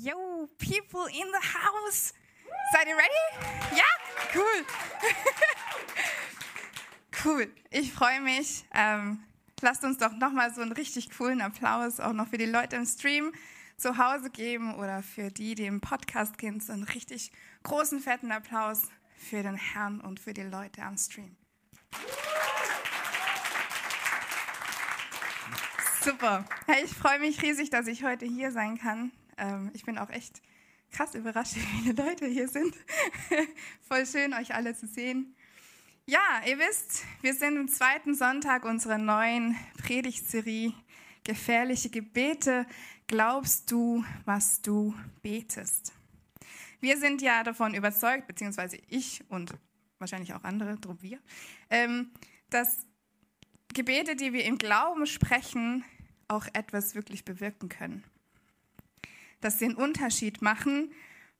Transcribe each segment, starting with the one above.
Yo, people in the house. Seid ihr ready? Ja? Cool. cool. Ich freue mich. Ähm, lasst uns doch nochmal so einen richtig coolen Applaus auch noch für die Leute im Stream zu Hause geben oder für die, die im Podcast gehen. So einen richtig großen, fetten Applaus für den Herrn und für die Leute am Stream. Super. Hey, ich freue mich riesig, dass ich heute hier sein kann. Ähm, ich bin auch echt krass überrascht, wie viele Leute hier sind. Voll schön, euch alle zu sehen. Ja, ihr wisst, wir sind im zweiten Sonntag unserer neuen Predigtserie Gefährliche Gebete. Glaubst du, was du betest? Wir sind ja davon überzeugt, beziehungsweise ich und wahrscheinlich auch andere, drum wir, ähm, dass Gebete, die wir im Glauben sprechen, auch etwas wirklich bewirken können. Dass sie einen Unterschied machen,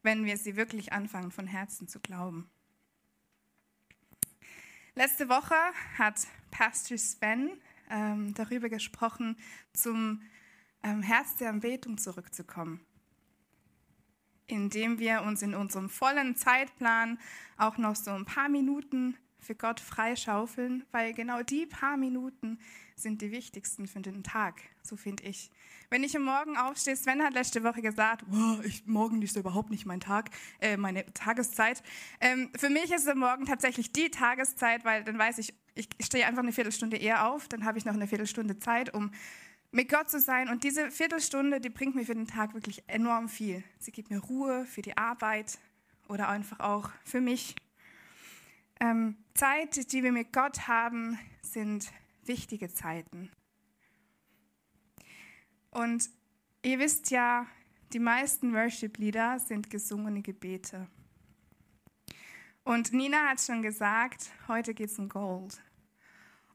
wenn wir sie wirklich anfangen, von Herzen zu glauben. Letzte Woche hat Pastor Sven ähm, darüber gesprochen, zum ähm, Herz der Anbetung zurückzukommen, indem wir uns in unserem vollen Zeitplan auch noch so ein paar Minuten für Gott freischaufeln, weil genau die paar Minuten sind die wichtigsten für den Tag, so finde ich. Wenn ich am Morgen aufstehe, Sven hat letzte Woche gesagt, oh, ich, morgen ist überhaupt nicht mein Tag, äh, meine Tageszeit. Ähm, für mich ist es Morgen tatsächlich die Tageszeit, weil dann weiß ich, ich stehe einfach eine Viertelstunde eher auf, dann habe ich noch eine Viertelstunde Zeit, um mit Gott zu sein. Und diese Viertelstunde, die bringt mir für den Tag wirklich enorm viel. Sie gibt mir Ruhe für die Arbeit oder einfach auch für mich. Ähm, Zeit, die wir mit Gott haben, sind wichtige Zeiten. Und ihr wisst ja, die meisten Worship-Lieder sind gesungene Gebete. Und Nina hat schon gesagt, heute geht es um Gold.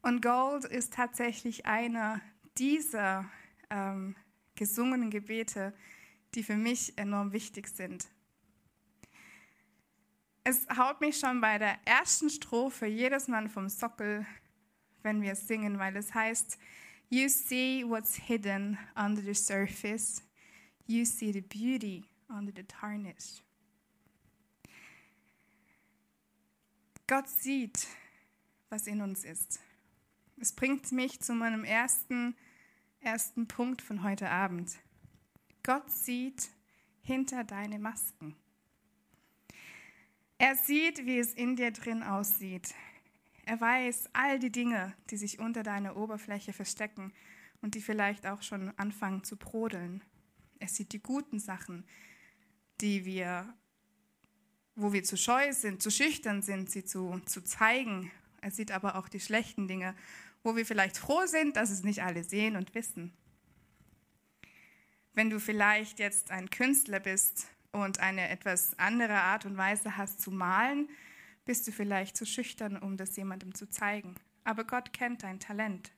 Und Gold ist tatsächlich einer dieser ähm, gesungenen Gebete, die für mich enorm wichtig sind. Es haut mich schon bei der ersten Strophe jedes Mal vom Sockel, wenn wir singen, weil es heißt, You see what's hidden under the surface. You see the beauty under the tarnish. Gott sieht, was in uns ist. Es bringt mich zu meinem ersten, ersten Punkt von heute Abend. Gott sieht hinter deine Masken. Er sieht, wie es in dir drin aussieht. Er weiß all die Dinge, die sich unter deiner Oberfläche verstecken und die vielleicht auch schon anfangen zu brodeln. Er sieht die guten Sachen, die wir, wo wir zu scheu sind, zu schüchtern sind, sie zu, zu zeigen. Er sieht aber auch die schlechten Dinge, wo wir vielleicht froh sind, dass es nicht alle sehen und wissen. Wenn du vielleicht jetzt ein Künstler bist und eine etwas andere Art und Weise hast zu malen, bist du vielleicht zu schüchtern, um das jemandem zu zeigen. Aber Gott kennt dein Talent.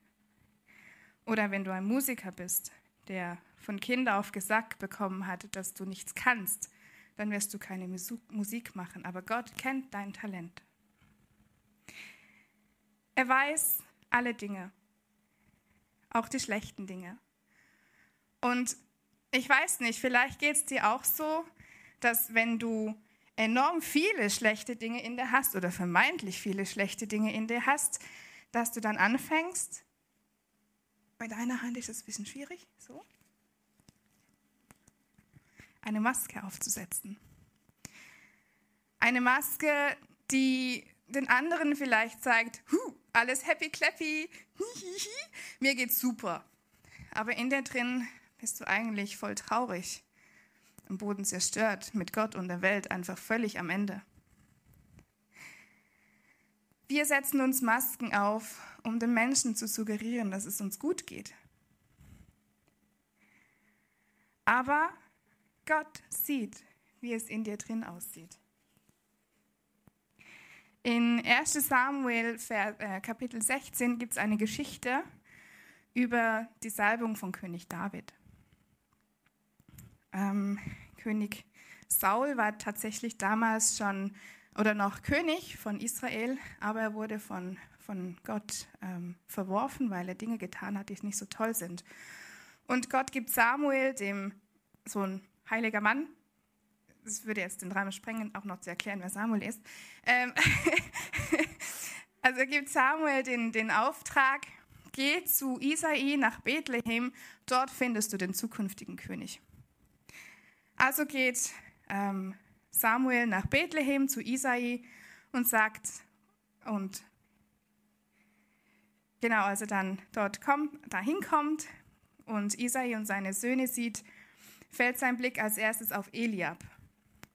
Oder wenn du ein Musiker bist, der von Kind auf gesagt bekommen hat, dass du nichts kannst, dann wirst du keine Musik machen. Aber Gott kennt dein Talent. Er weiß alle Dinge, auch die schlechten Dinge. Und ich weiß nicht, vielleicht geht es dir auch so, dass wenn du enorm viele schlechte Dinge in dir hast oder vermeintlich viele schlechte Dinge in dir hast, dass du dann anfängst, bei deiner Hand ist es ein bisschen schwierig, so, eine Maske aufzusetzen. Eine Maske, die den anderen vielleicht zeigt, huh, alles happy clappy, mir geht's super. Aber in dir drin bist du eigentlich voll traurig am Boden zerstört, mit Gott und der Welt einfach völlig am Ende. Wir setzen uns Masken auf, um den Menschen zu suggerieren, dass es uns gut geht. Aber Gott sieht, wie es in dir drin aussieht. In 1 Samuel äh, Kapitel 16 gibt es eine Geschichte über die Salbung von König David. Ähm, König Saul war tatsächlich damals schon oder noch König von Israel, aber er wurde von, von Gott ähm, verworfen, weil er Dinge getan hat, die nicht so toll sind. Und Gott gibt Samuel, dem so ein heiliger Mann. Das würde jetzt den Rahmen sprengen, auch noch zu erklären, wer Samuel ist. Ähm also gibt Samuel den, den Auftrag, geh zu Isai nach Bethlehem, dort findest du den zukünftigen König. Also geht ähm, Samuel nach Bethlehem zu Isai und sagt, und genau, also dann dort kommt, dahin kommt und Isai und seine Söhne sieht, fällt sein Blick als erstes auf Eliab.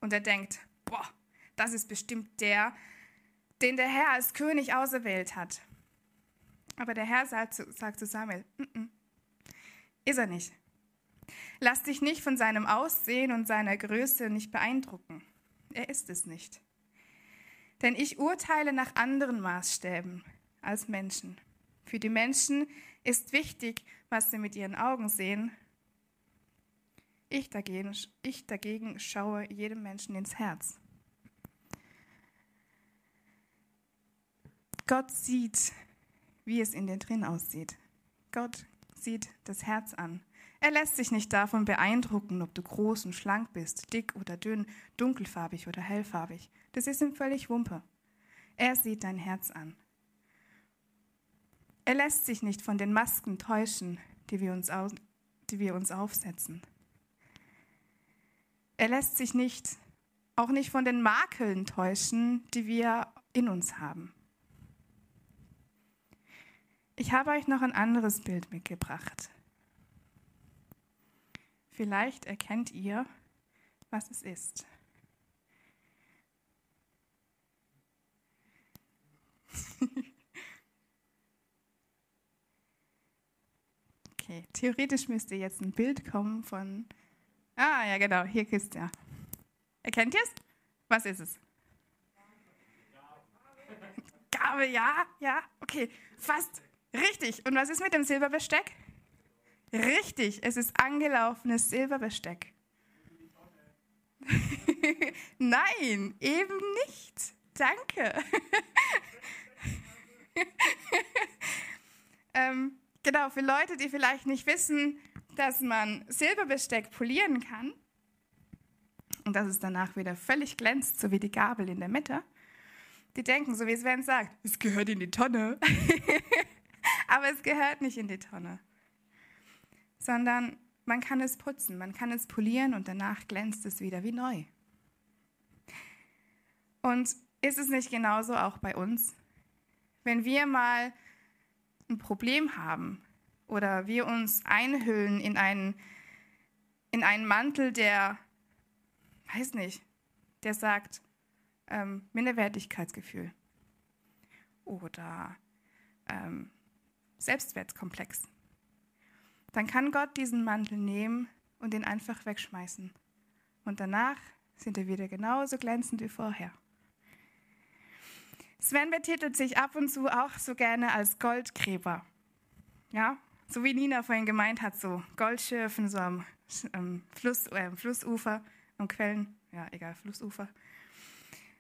Und er denkt, boah, das ist bestimmt der, den der Herr als König auserwählt hat. Aber der Herr sagt zu, sagt zu Samuel, N -n, ist er nicht. Lass dich nicht von seinem Aussehen und seiner Größe nicht beeindrucken. Er ist es nicht. Denn ich urteile nach anderen Maßstäben als Menschen. Für die Menschen ist wichtig, was sie mit ihren Augen sehen. Ich dagegen, ich dagegen schaue jedem Menschen ins Herz. Gott sieht, wie es in dir drin aussieht. Gott sieht das Herz an. Er lässt sich nicht davon beeindrucken, ob du groß und schlank bist, dick oder dünn, dunkelfarbig oder hellfarbig. Das ist ihm völlig Wumpe. Er sieht dein Herz an. Er lässt sich nicht von den Masken täuschen, die wir uns, au die wir uns aufsetzen. Er lässt sich nicht, auch nicht von den Makeln täuschen, die wir in uns haben. Ich habe euch noch ein anderes Bild mitgebracht. Vielleicht erkennt ihr, was es ist. okay, theoretisch müsste jetzt ein Bild kommen von. Ah, ja, genau, hier ist ja. Erkennt ihr es? Was ist es? Gabe, ja, ja, okay, fast. Richtig. Und was ist mit dem Silberbesteck? Richtig, es ist angelaufenes Silberbesteck. Nein, eben nicht. Danke. ähm, genau, für Leute, die vielleicht nicht wissen, dass man Silberbesteck polieren kann und dass es danach wieder völlig glänzt, so wie die Gabel in der Mitte, die denken, so wie Sven sagt, es gehört in die Tonne. Aber es gehört nicht in die Tonne, sondern man kann es putzen, man kann es polieren und danach glänzt es wieder wie neu. Und ist es nicht genauso auch bei uns? Wenn wir mal ein Problem haben oder wir uns einhüllen in einen, in einen Mantel, der, weiß nicht, der sagt, ähm, Minderwertigkeitsgefühl oder ähm, Selbstwertkomplex. Dann kann Gott diesen Mantel nehmen und ihn einfach wegschmeißen. Und danach sind wir wieder genauso glänzend wie vorher. Sven betitelt sich ab und zu auch so gerne als Goldgräber. Ja, so wie Nina vorhin gemeint hat, so Goldschürfen so am ähm, Fluss, äh, Flussufer, am Quellen, ja, egal, Flussufer.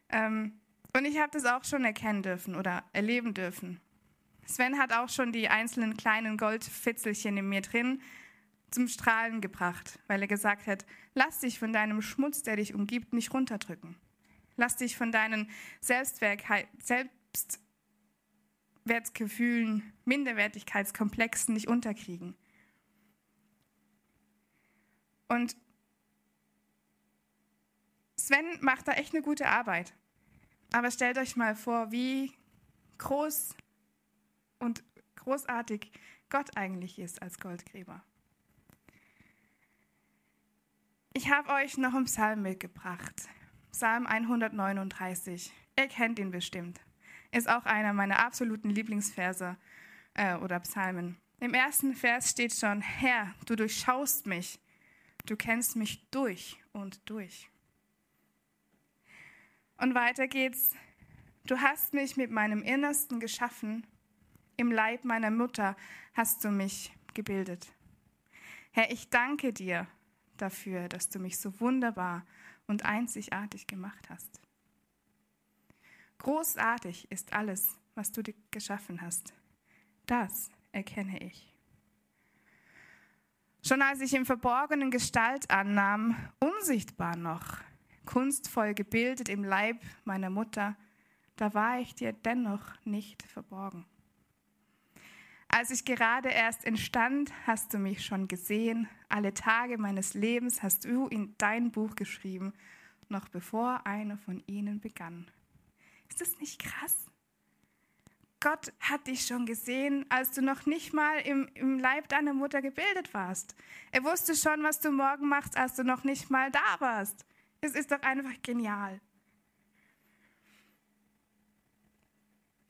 Ähm, und ich habe das auch schon erkennen dürfen oder erleben dürfen. Sven hat auch schon die einzelnen kleinen Goldfitzelchen in mir drin zum Strahlen gebracht, weil er gesagt hat, lass dich von deinem Schmutz, der dich umgibt, nicht runterdrücken. Lass dich von deinen Selbstwertgefühlen, Minderwertigkeitskomplexen nicht unterkriegen. Und Sven macht da echt eine gute Arbeit. Aber stellt euch mal vor, wie groß und großartig Gott eigentlich ist als Goldgräber. Ich habe euch noch einen Psalm mitgebracht. Psalm 139. Ihr kennt ihn bestimmt. Ist auch einer meiner absoluten Lieblingsverse äh, oder Psalmen. Im ersten Vers steht schon, Herr, du durchschaust mich, du kennst mich durch und durch. Und weiter geht's, du hast mich mit meinem Innersten geschaffen im Leib meiner Mutter hast du mich gebildet. Herr, ich danke dir dafür, dass du mich so wunderbar und einzigartig gemacht hast. Großartig ist alles, was du geschaffen hast. Das erkenne ich. Schon als ich im Verborgenen Gestalt annahm, unsichtbar noch, kunstvoll gebildet im Leib meiner Mutter, da war ich dir dennoch nicht verborgen. Als ich gerade erst entstand, hast du mich schon gesehen. Alle Tage meines Lebens hast du in dein Buch geschrieben, noch bevor einer von ihnen begann. Ist das nicht krass? Gott hat dich schon gesehen, als du noch nicht mal im, im Leib deiner Mutter gebildet warst. Er wusste schon, was du morgen machst, als du noch nicht mal da warst. Es ist doch einfach genial.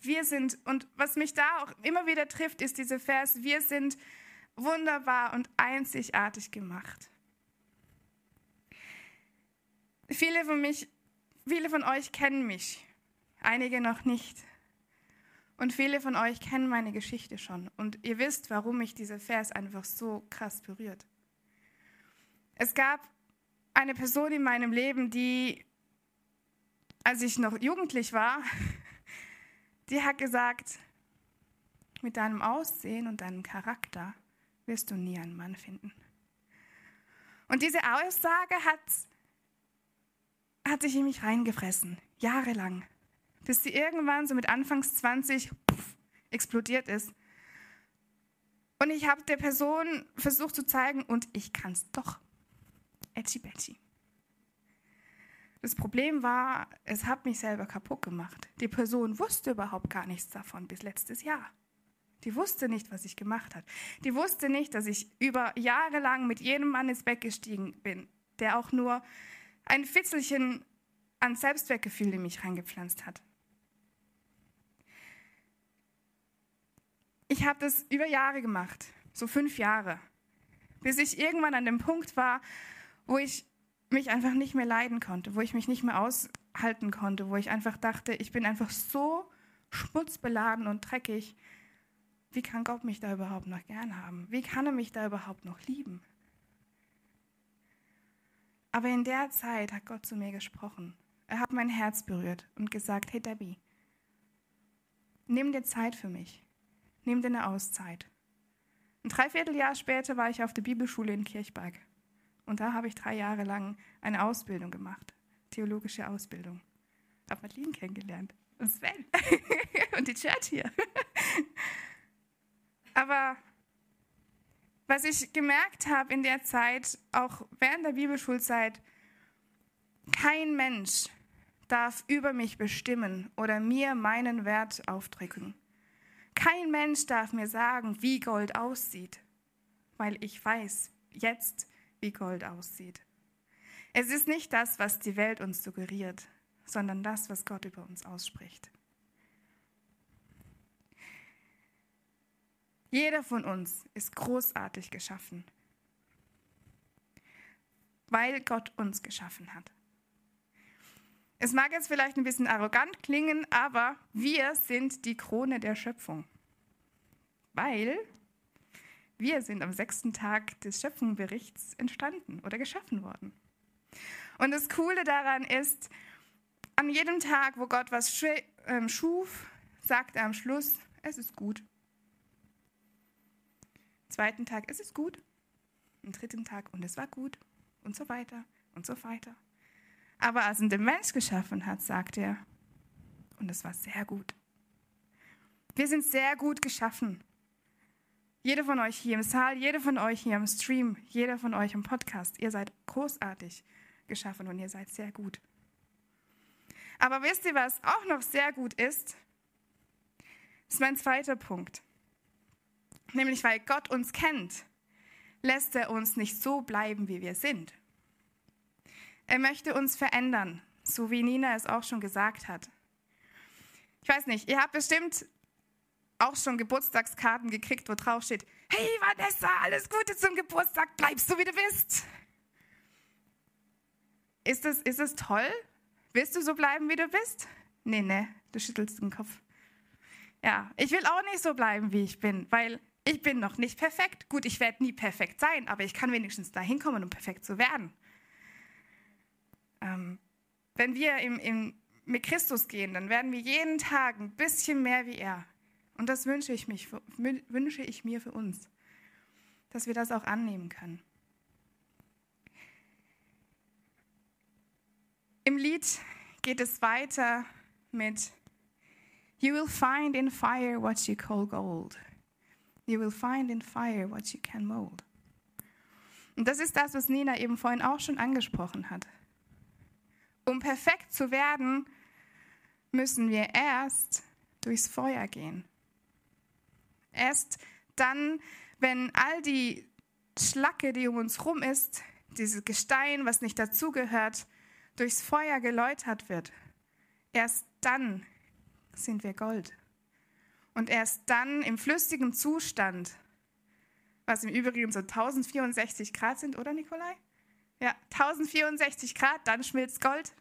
Wir sind, und was mich da auch immer wieder trifft, ist dieser Vers, wir sind wunderbar und einzigartig gemacht. Viele von, mich, viele von euch kennen mich, einige noch nicht. Und viele von euch kennen meine Geschichte schon. Und ihr wisst, warum mich dieser Vers einfach so krass berührt. Es gab eine Person in meinem Leben, die, als ich noch jugendlich war, die hat gesagt, mit deinem Aussehen und deinem Charakter wirst du nie einen Mann finden. Und diese Aussage hat, hat sich in mich reingefressen, jahrelang bis sie irgendwann so mit Anfangs 20 puff, explodiert ist. Und ich habe der Person versucht zu zeigen, und ich kann es doch. Etchi Betty. Das Problem war, es hat mich selber kaputt gemacht. Die Person wusste überhaupt gar nichts davon bis letztes Jahr. Die wusste nicht, was ich gemacht habe. Die wusste nicht, dass ich über Jahre lang mit jedem Mann ins Bett gestiegen bin, der auch nur ein Fitzelchen an Selbstwertgefühl in mich reingepflanzt hat. Ich habe das über Jahre gemacht, so fünf Jahre, bis ich irgendwann an dem Punkt war, wo ich mich einfach nicht mehr leiden konnte, wo ich mich nicht mehr aushalten konnte, wo ich einfach dachte, ich bin einfach so schmutzbeladen und dreckig. Wie kann Gott mich da überhaupt noch gern haben? Wie kann er mich da überhaupt noch lieben? Aber in der Zeit hat Gott zu mir gesprochen. Er hat mein Herz berührt und gesagt, hey Debbie, nimm dir Zeit für mich. Nimm dir eine Auszeit. Ein Dreivierteljahr später war ich auf der Bibelschule in Kirchberg. Und da habe ich drei Jahre lang eine Ausbildung gemacht, theologische Ausbildung. Habe Madeline kennengelernt und Sven und die Church hier. Aber was ich gemerkt habe in der Zeit, auch während der Bibelschulzeit, kein Mensch darf über mich bestimmen oder mir meinen Wert aufdrücken. Kein Mensch darf mir sagen, wie Gold aussieht, weil ich weiß jetzt, wie Gold aussieht. Es ist nicht das, was die Welt uns suggeriert, sondern das, was Gott über uns ausspricht. Jeder von uns ist großartig geschaffen, weil Gott uns geschaffen hat. Es mag jetzt vielleicht ein bisschen arrogant klingen, aber wir sind die Krone der Schöpfung. Weil wir sind am sechsten Tag des Schöpfungsberichts entstanden oder geschaffen worden. Und das Coole daran ist, an jedem Tag, wo Gott was ähm, schuf, sagt er am Schluss, es ist gut. Am zweiten Tag, es ist gut. Am dritten Tag, und es war gut. Und so weiter und so weiter. Aber als er den Mensch geschaffen hat, sagt er, und es war sehr gut. Wir sind sehr gut geschaffen. Jeder von euch hier im Saal, jeder von euch hier im Stream, jeder von euch im Podcast, ihr seid großartig geschaffen und ihr seid sehr gut. Aber wisst ihr, was auch noch sehr gut ist? Das ist mein zweiter Punkt. Nämlich, weil Gott uns kennt, lässt er uns nicht so bleiben, wie wir sind. Er möchte uns verändern, so wie Nina es auch schon gesagt hat. Ich weiß nicht, ihr habt bestimmt auch schon Geburtstagskarten gekriegt, wo drauf steht, hey Vanessa, alles Gute zum Geburtstag, bleibst du wie du bist. Ist es, ist es toll? Willst du so bleiben, wie du bist? Nee, nee, du schüttelst den Kopf. Ja, ich will auch nicht so bleiben, wie ich bin, weil ich bin noch nicht perfekt. Gut, ich werde nie perfekt sein, aber ich kann wenigstens dahin kommen, um perfekt zu werden. Ähm, wenn wir im, im, mit Christus gehen, dann werden wir jeden Tag ein bisschen mehr wie er. Und das wünsche ich, mich, wünsche ich mir für uns. dass wir das auch annehmen können. Im Lied geht es weiter mit You will find in fire what you call gold. You will find in fire what you can mold. Und das ist das, was Nina eben vorhin auch schon angesprochen hat. Um perfekt zu werden, müssen wir erst durchs Feuer gehen. Erst dann, wenn all die Schlacke, die um uns rum ist, dieses Gestein, was nicht dazugehört, durchs Feuer geläutert wird, erst dann sind wir Gold. Und erst dann im flüssigen Zustand, was im Übrigen so 1064 Grad sind, oder Nikolai? Ja, 1064 Grad, dann schmilzt Gold.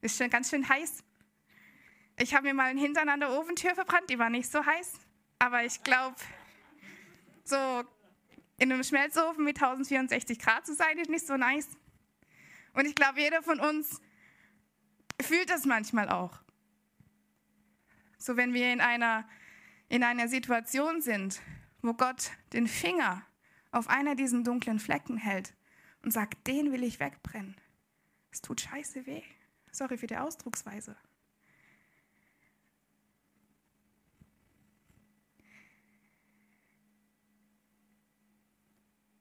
Ist schon ganz schön heiß. Ich habe mir mal einen Hintern an der Ofentür verbrannt, die war nicht so heiß. Aber ich glaube, so in einem Schmelzofen mit 1064 Grad zu sein, ist nicht so nice. Und ich glaube, jeder von uns fühlt das manchmal auch. So wenn wir in einer, in einer Situation sind, wo Gott den Finger auf einer diesen dunklen Flecken hält und sagt, den will ich wegbrennen. Es tut scheiße weh. Sorry für die Ausdrucksweise.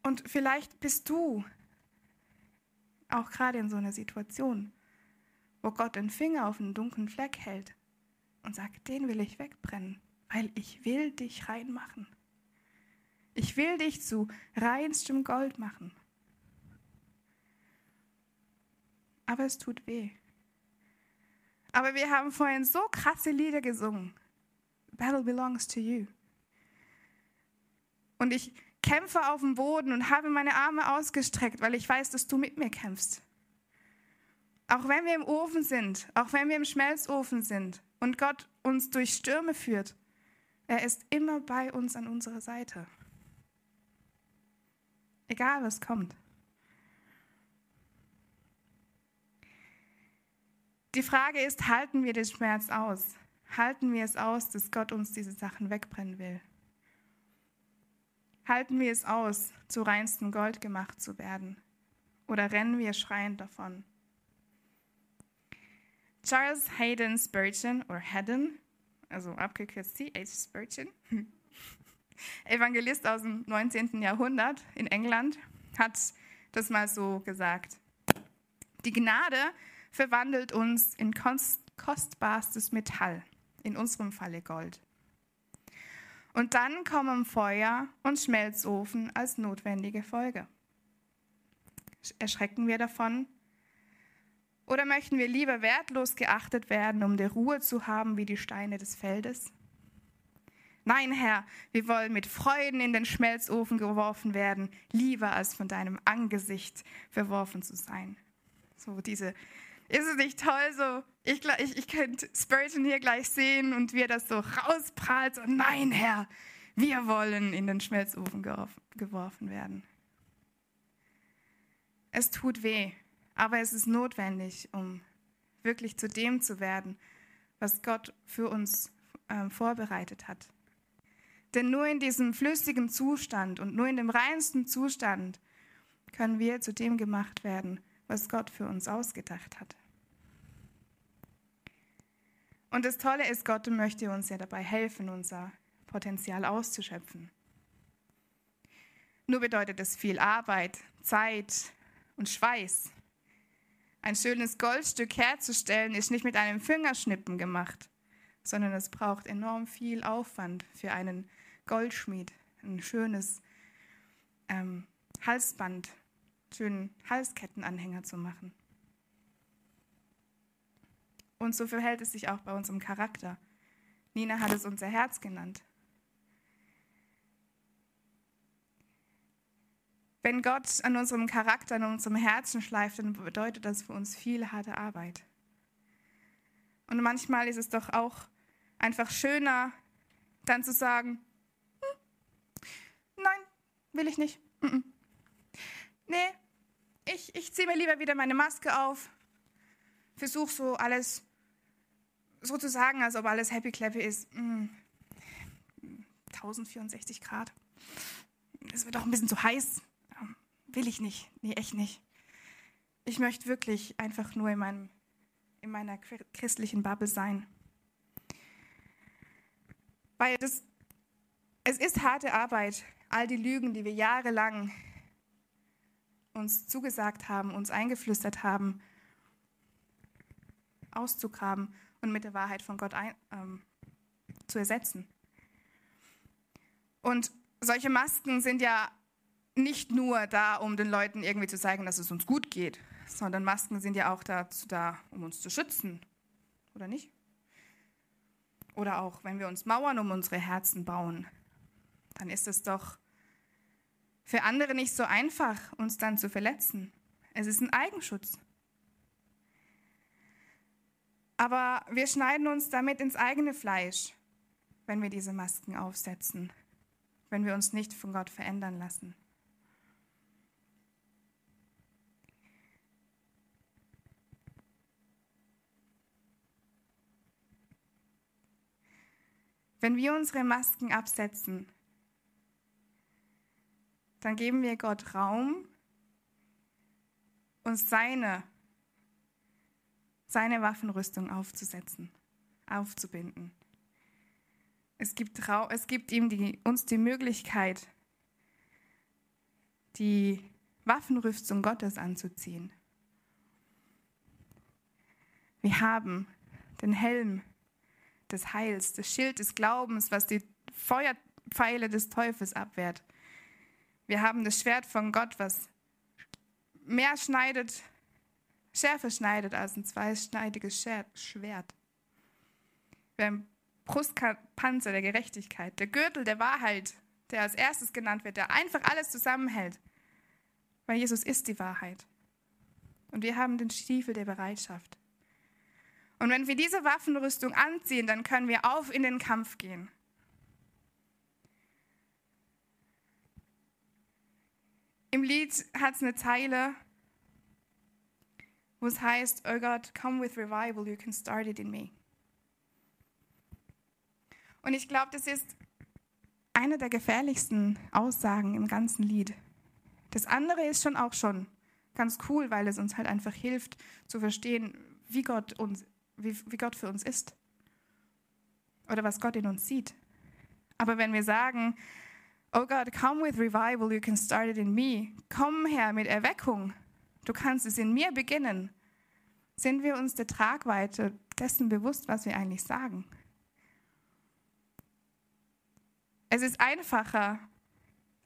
Und vielleicht bist du auch gerade in so einer Situation, wo Gott den Finger auf einen dunklen Fleck hält und sagt, den will ich wegbrennen, weil ich will dich reinmachen. Ich will dich zu reinstem Gold machen. Aber es tut weh. Aber wir haben vorhin so krasse Lieder gesungen. Battle belongs to you. Und ich kämpfe auf dem Boden und habe meine Arme ausgestreckt, weil ich weiß, dass du mit mir kämpfst. Auch wenn wir im Ofen sind, auch wenn wir im Schmelzofen sind und Gott uns durch Stürme führt, er ist immer bei uns an unserer Seite. Egal was kommt. Die Frage ist, halten wir den Schmerz aus? Halten wir es aus, dass Gott uns diese Sachen wegbrennen will? Halten wir es aus, zu reinstem Gold gemacht zu werden? Oder rennen wir schreiend davon? Charles Hayden Spurgeon, oder Haddon, also abgekürzt C.H. Spurgeon, Evangelist aus dem 19. Jahrhundert in England, hat das mal so gesagt. Die Gnade verwandelt uns in kostbarstes Metall, in unserem Falle Gold. Und dann kommen Feuer und Schmelzofen als notwendige Folge. Erschrecken wir davon? Oder möchten wir lieber wertlos geachtet werden, um die Ruhe zu haben wie die Steine des Feldes? Nein, Herr, wir wollen mit Freuden in den Schmelzofen geworfen werden, lieber als von deinem Angesicht verworfen zu sein. So diese, ist es nicht toll, so ich, ich, ich könnte Spurgeon hier gleich sehen und wie er das so rausprallt. So, nein, Herr, wir wollen in den Schmelzofen geworfen werden. Es tut weh, aber es ist notwendig, um wirklich zu dem zu werden, was Gott für uns äh, vorbereitet hat. Denn nur in diesem flüssigen Zustand und nur in dem reinsten Zustand können wir zu dem gemacht werden, was Gott für uns ausgedacht hat. Und das Tolle ist, Gott möchte uns ja dabei helfen, unser Potenzial auszuschöpfen. Nur bedeutet es viel Arbeit, Zeit und Schweiß. Ein schönes Goldstück herzustellen ist nicht mit einem Fingerschnippen gemacht, sondern es braucht enorm viel Aufwand für einen Goldschmied, ein schönes ähm, Halsband, schönen Halskettenanhänger zu machen. Und so verhält es sich auch bei unserem Charakter. Nina hat es unser Herz genannt. Wenn Gott an unserem Charakter, an unserem Herzen schleift, dann bedeutet das für uns viel harte Arbeit. Und manchmal ist es doch auch einfach schöner, dann zu sagen, hm, nein, will ich nicht. Nee, ich, ich ziehe mir lieber wieder meine Maske auf, versuche so alles so zu sagen, als ob alles happy clappy ist, mh, mm, 1064 Grad. es wird doch ein bisschen zu heiß. Ähm, will ich nicht. Nee, echt nicht. Ich möchte wirklich einfach nur in, meinem, in meiner christlichen Bubble sein. Weil das, es ist harte Arbeit, all die Lügen, die wir jahrelang uns zugesagt haben, uns eingeflüstert haben, auszugraben und mit der Wahrheit von Gott ein, ähm, zu ersetzen. Und solche Masken sind ja nicht nur da, um den Leuten irgendwie zu zeigen, dass es uns gut geht, sondern Masken sind ja auch dazu da, um uns zu schützen, oder nicht? Oder auch, wenn wir uns Mauern um unsere Herzen bauen, dann ist es doch für andere nicht so einfach, uns dann zu verletzen. Es ist ein Eigenschutz. Aber wir schneiden uns damit ins eigene Fleisch, wenn wir diese Masken aufsetzen, wenn wir uns nicht von Gott verändern lassen. Wenn wir unsere Masken absetzen, dann geben wir Gott Raum, uns seine, seine Waffenrüstung aufzusetzen, aufzubinden. Es gibt, es gibt ihm die, uns die Möglichkeit, die Waffenrüstung Gottes anzuziehen. Wir haben den Helm des Heils, das Schild des Glaubens, was die Feuerpfeile des Teufels abwehrt. Wir haben das Schwert von Gott, was mehr schneidet, schärfer schneidet als ein zweischneidiges Schwert. Wir haben Brustpanzer der Gerechtigkeit, der Gürtel der Wahrheit, der als erstes genannt wird, der einfach alles zusammenhält. Weil Jesus ist die Wahrheit. Und wir haben den Stiefel der Bereitschaft. Und wenn wir diese Waffenrüstung anziehen, dann können wir auf in den Kampf gehen. Im Lied hat es eine Zeile, wo es heißt, Oh God, come with revival, you can start it in me. Und ich glaube, das ist eine der gefährlichsten Aussagen im ganzen Lied. Das andere ist schon auch schon ganz cool, weil es uns halt einfach hilft zu verstehen, wie Gott uns wie, wie Gott für uns ist oder was Gott in uns sieht. Aber wenn wir sagen, oh God, come with revival, you can start it in me, komm her mit Erweckung, du kannst es in mir beginnen, sind wir uns der Tragweite dessen bewusst, was wir eigentlich sagen. Es ist einfacher,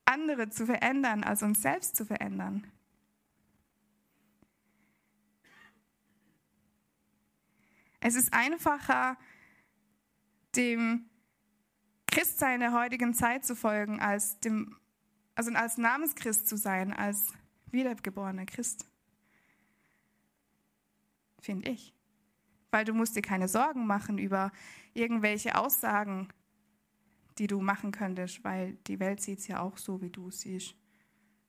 andere zu verändern, als uns selbst zu verändern. Es ist einfacher, dem Christsein der heutigen Zeit zu folgen, als, dem, also als Namenschrist zu sein, als wiedergeborener Christ. Finde ich. Weil du musst dir keine Sorgen machen über irgendwelche Aussagen, die du machen könntest, weil die Welt sieht es ja auch so, wie du es siehst.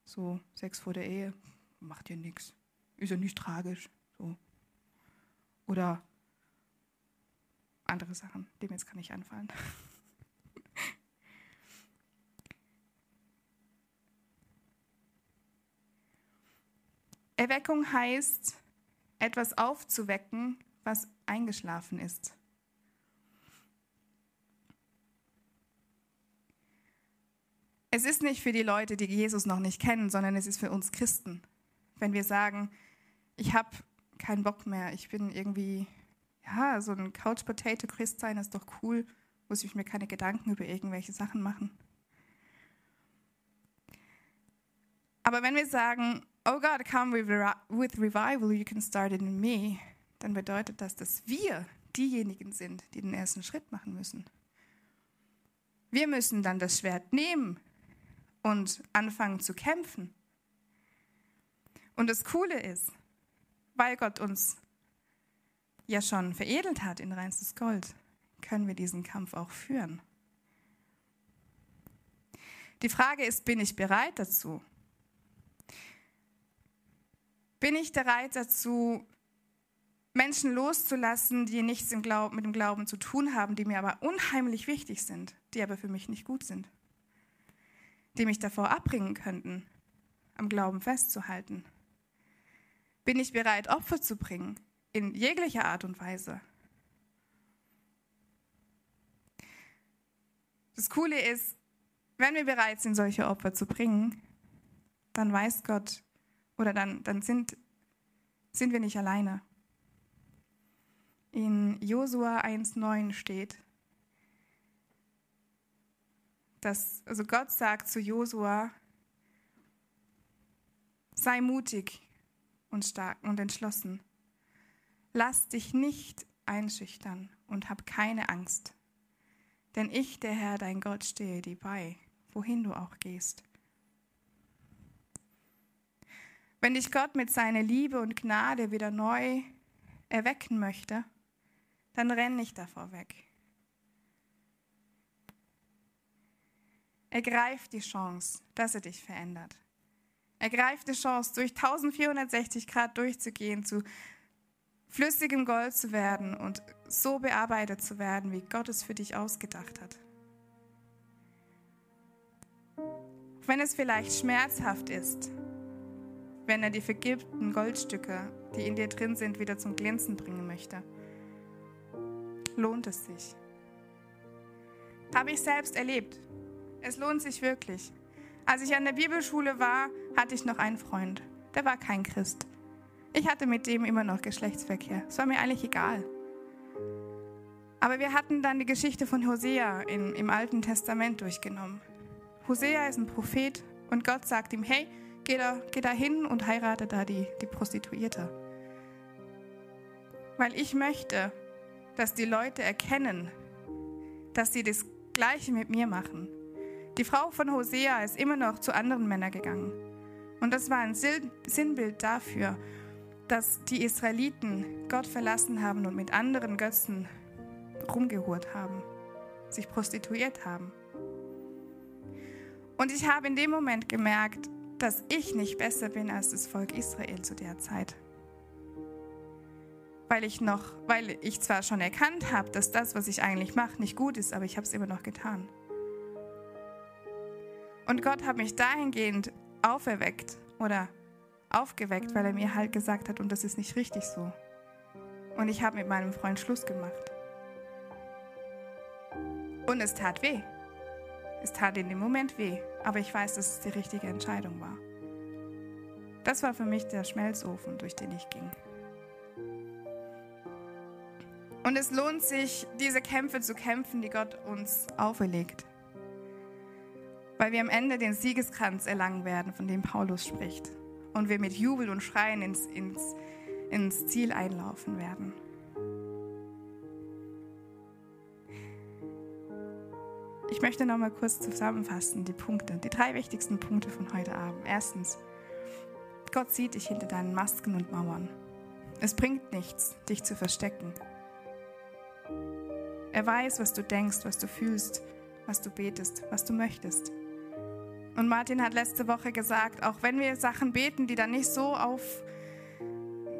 So, Sex vor der Ehe, macht ja nichts. Ist ja nicht tragisch. So. Oder andere Sachen, die mir jetzt gar nicht anfallen. Erweckung heißt, etwas aufzuwecken, was eingeschlafen ist. Es ist nicht für die Leute, die Jesus noch nicht kennen, sondern es ist für uns Christen. Wenn wir sagen, ich habe keinen Bock mehr, ich bin irgendwie ja, so ein Couch Potato Christ sein ist doch cool, muss ich mir keine Gedanken über irgendwelche Sachen machen. Aber wenn wir sagen, oh God, come with revival, you can start it in me, dann bedeutet das, dass wir diejenigen sind, die den ersten Schritt machen müssen. Wir müssen dann das Schwert nehmen und anfangen zu kämpfen. Und das Coole ist, weil Gott uns ja schon veredelt hat in reinstes Gold, können wir diesen Kampf auch führen. Die Frage ist, bin ich bereit dazu? Bin ich bereit dazu, Menschen loszulassen, die nichts Glauben, mit dem Glauben zu tun haben, die mir aber unheimlich wichtig sind, die aber für mich nicht gut sind? die mich davor abbringen könnten, am Glauben festzuhalten? Bin ich bereit, Opfer zu bringen, in jeglicher Art und Weise? Das Coole ist, wenn wir bereit sind, solche Opfer zu bringen, dann weiß Gott oder dann, dann sind, sind wir nicht alleine. In Josua 1,9 steht, dass, also Gott sagt zu Josua, sei mutig und stark und entschlossen. Lass dich nicht einschüchtern und hab keine Angst. Denn ich, der Herr, dein Gott, stehe dir bei, wohin du auch gehst. Wenn dich Gott mit seiner Liebe und Gnade wieder neu erwecken möchte, dann renn nicht davor weg. Ergreif die Chance, dass er dich verändert. Ergreif die Chance, durch 1460 Grad durchzugehen, zu flüssigem Gold zu werden und so bearbeitet zu werden, wie Gott es für dich ausgedacht hat. Wenn es vielleicht schmerzhaft ist, wenn er die vergilbten Goldstücke, die in dir drin sind, wieder zum Glänzen bringen möchte. Lohnt es sich? Habe ich selbst erlebt. Es lohnt sich wirklich. Als ich an der Bibelschule war, hatte ich noch einen Freund. Der war kein Christ. Ich hatte mit dem immer noch Geschlechtsverkehr. Es war mir eigentlich egal. Aber wir hatten dann die Geschichte von Hosea in, im Alten Testament durchgenommen. Hosea ist ein Prophet und Gott sagt ihm, hey, Geh da, geh da hin und heirate da die, die Prostituierte. Weil ich möchte, dass die Leute erkennen, dass sie das Gleiche mit mir machen. Die Frau von Hosea ist immer noch zu anderen Männern gegangen. Und das war ein Sinnbild dafür, dass die Israeliten Gott verlassen haben und mit anderen Götzen rumgehurt haben, sich prostituiert haben. Und ich habe in dem Moment gemerkt, dass ich nicht besser bin als das Volk Israel zu der Zeit. Weil ich noch, weil ich zwar schon erkannt habe, dass das, was ich eigentlich mache, nicht gut ist, aber ich habe es immer noch getan. Und Gott hat mich dahingehend auferweckt oder aufgeweckt, weil er mir halt gesagt hat, und das ist nicht richtig so. Und ich habe mit meinem Freund Schluss gemacht. Und es tat weh. Es tat in dem Moment weh, aber ich weiß, dass es die richtige Entscheidung war. Das war für mich der Schmelzofen, durch den ich ging. Und es lohnt sich, diese Kämpfe zu kämpfen, die Gott uns auferlegt. Weil wir am Ende den Siegeskranz erlangen werden, von dem Paulus spricht. Und wir mit Jubel und Schreien ins, ins, ins Ziel einlaufen werden. Ich möchte noch mal kurz zusammenfassen, die Punkte, die drei wichtigsten Punkte von heute Abend. Erstens, Gott sieht dich hinter deinen Masken und Mauern. Es bringt nichts, dich zu verstecken. Er weiß, was du denkst, was du fühlst, was du betest, was du möchtest. Und Martin hat letzte Woche gesagt, auch wenn wir Sachen beten, die dann nicht so auf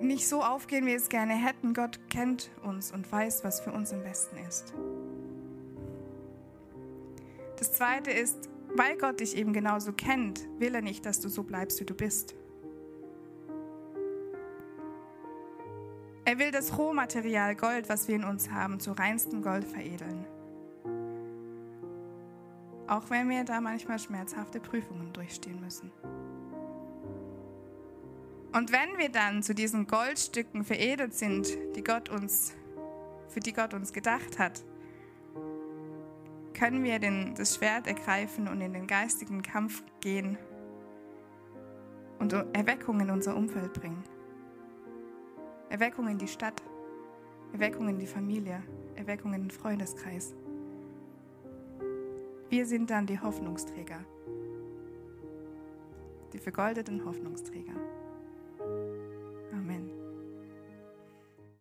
nicht so aufgehen, wie wir es gerne hätten, Gott kennt uns und weiß, was für uns am besten ist. Das zweite ist, weil Gott dich eben genauso kennt, will er nicht, dass du so bleibst, wie du bist. Er will das Rohmaterial Gold, was wir in uns haben, zu reinstem Gold veredeln. Auch wenn wir da manchmal schmerzhafte Prüfungen durchstehen müssen. Und wenn wir dann zu diesen Goldstücken veredelt sind, die Gott uns, für die Gott uns gedacht hat, können wir den, das Schwert ergreifen und in den geistigen Kampf gehen und Erweckung in unser Umfeld bringen. Erweckung in die Stadt, Erweckung in die Familie, Erweckung in den Freundeskreis. Wir sind dann die Hoffnungsträger, die vergoldeten Hoffnungsträger.